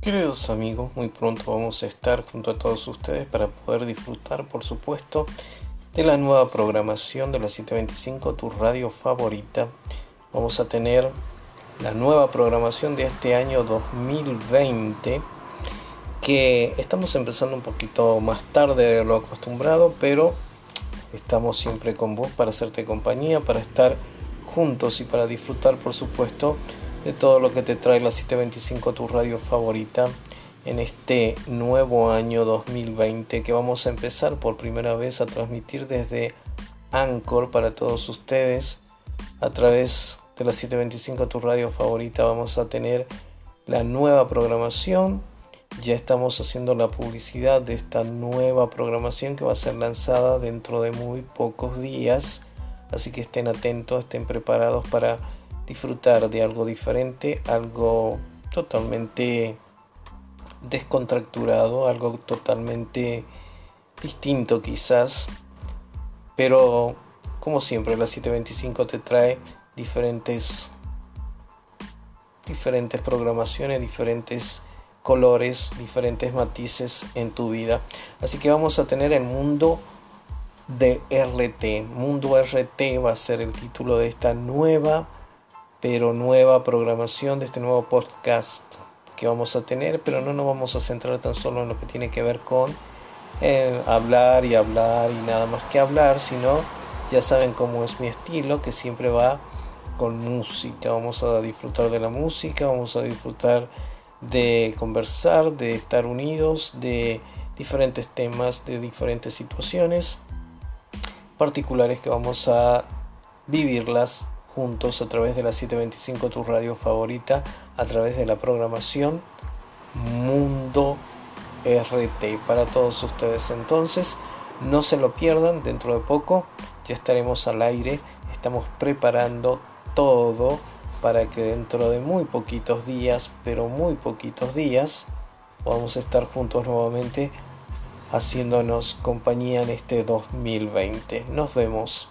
Queridos amigos, muy pronto vamos a estar junto a todos ustedes para poder disfrutar, por supuesto, de la nueva programación de la 725, tu radio favorita. Vamos a tener la nueva programación de este año 2020, que estamos empezando un poquito más tarde de lo acostumbrado, pero estamos siempre con vos para hacerte compañía, para estar juntos y para disfrutar, por supuesto, de todo lo que te trae la 725 tu radio favorita en este nuevo año 2020 que vamos a empezar por primera vez a transmitir desde Anchor para todos ustedes. A través de la 725 tu radio favorita vamos a tener la nueva programación. Ya estamos haciendo la publicidad de esta nueva programación que va a ser lanzada dentro de muy pocos días. Así que estén atentos estén preparados para disfrutar de algo diferente, algo totalmente descontracturado, algo totalmente distinto quizás, pero como siempre la 725 te trae diferentes diferentes programaciones, diferentes colores, diferentes matices en tu vida. Así que vamos a tener el mundo de RT. Mundo RT va a ser el título de esta nueva pero nueva programación de este nuevo podcast que vamos a tener, pero no nos vamos a centrar tan solo en lo que tiene que ver con eh, hablar y hablar y nada más que hablar, sino ya saben cómo es mi estilo, que siempre va con música. Vamos a disfrutar de la música, vamos a disfrutar de conversar, de estar unidos, de diferentes temas, de diferentes situaciones particulares que vamos a vivirlas juntos a través de la 725 tu radio favorita, a través de la programación Mundo RT para todos ustedes. Entonces, no se lo pierdan, dentro de poco ya estaremos al aire, estamos preparando todo para que dentro de muy poquitos días, pero muy poquitos días, podamos estar juntos nuevamente haciéndonos compañía en este 2020. Nos vemos.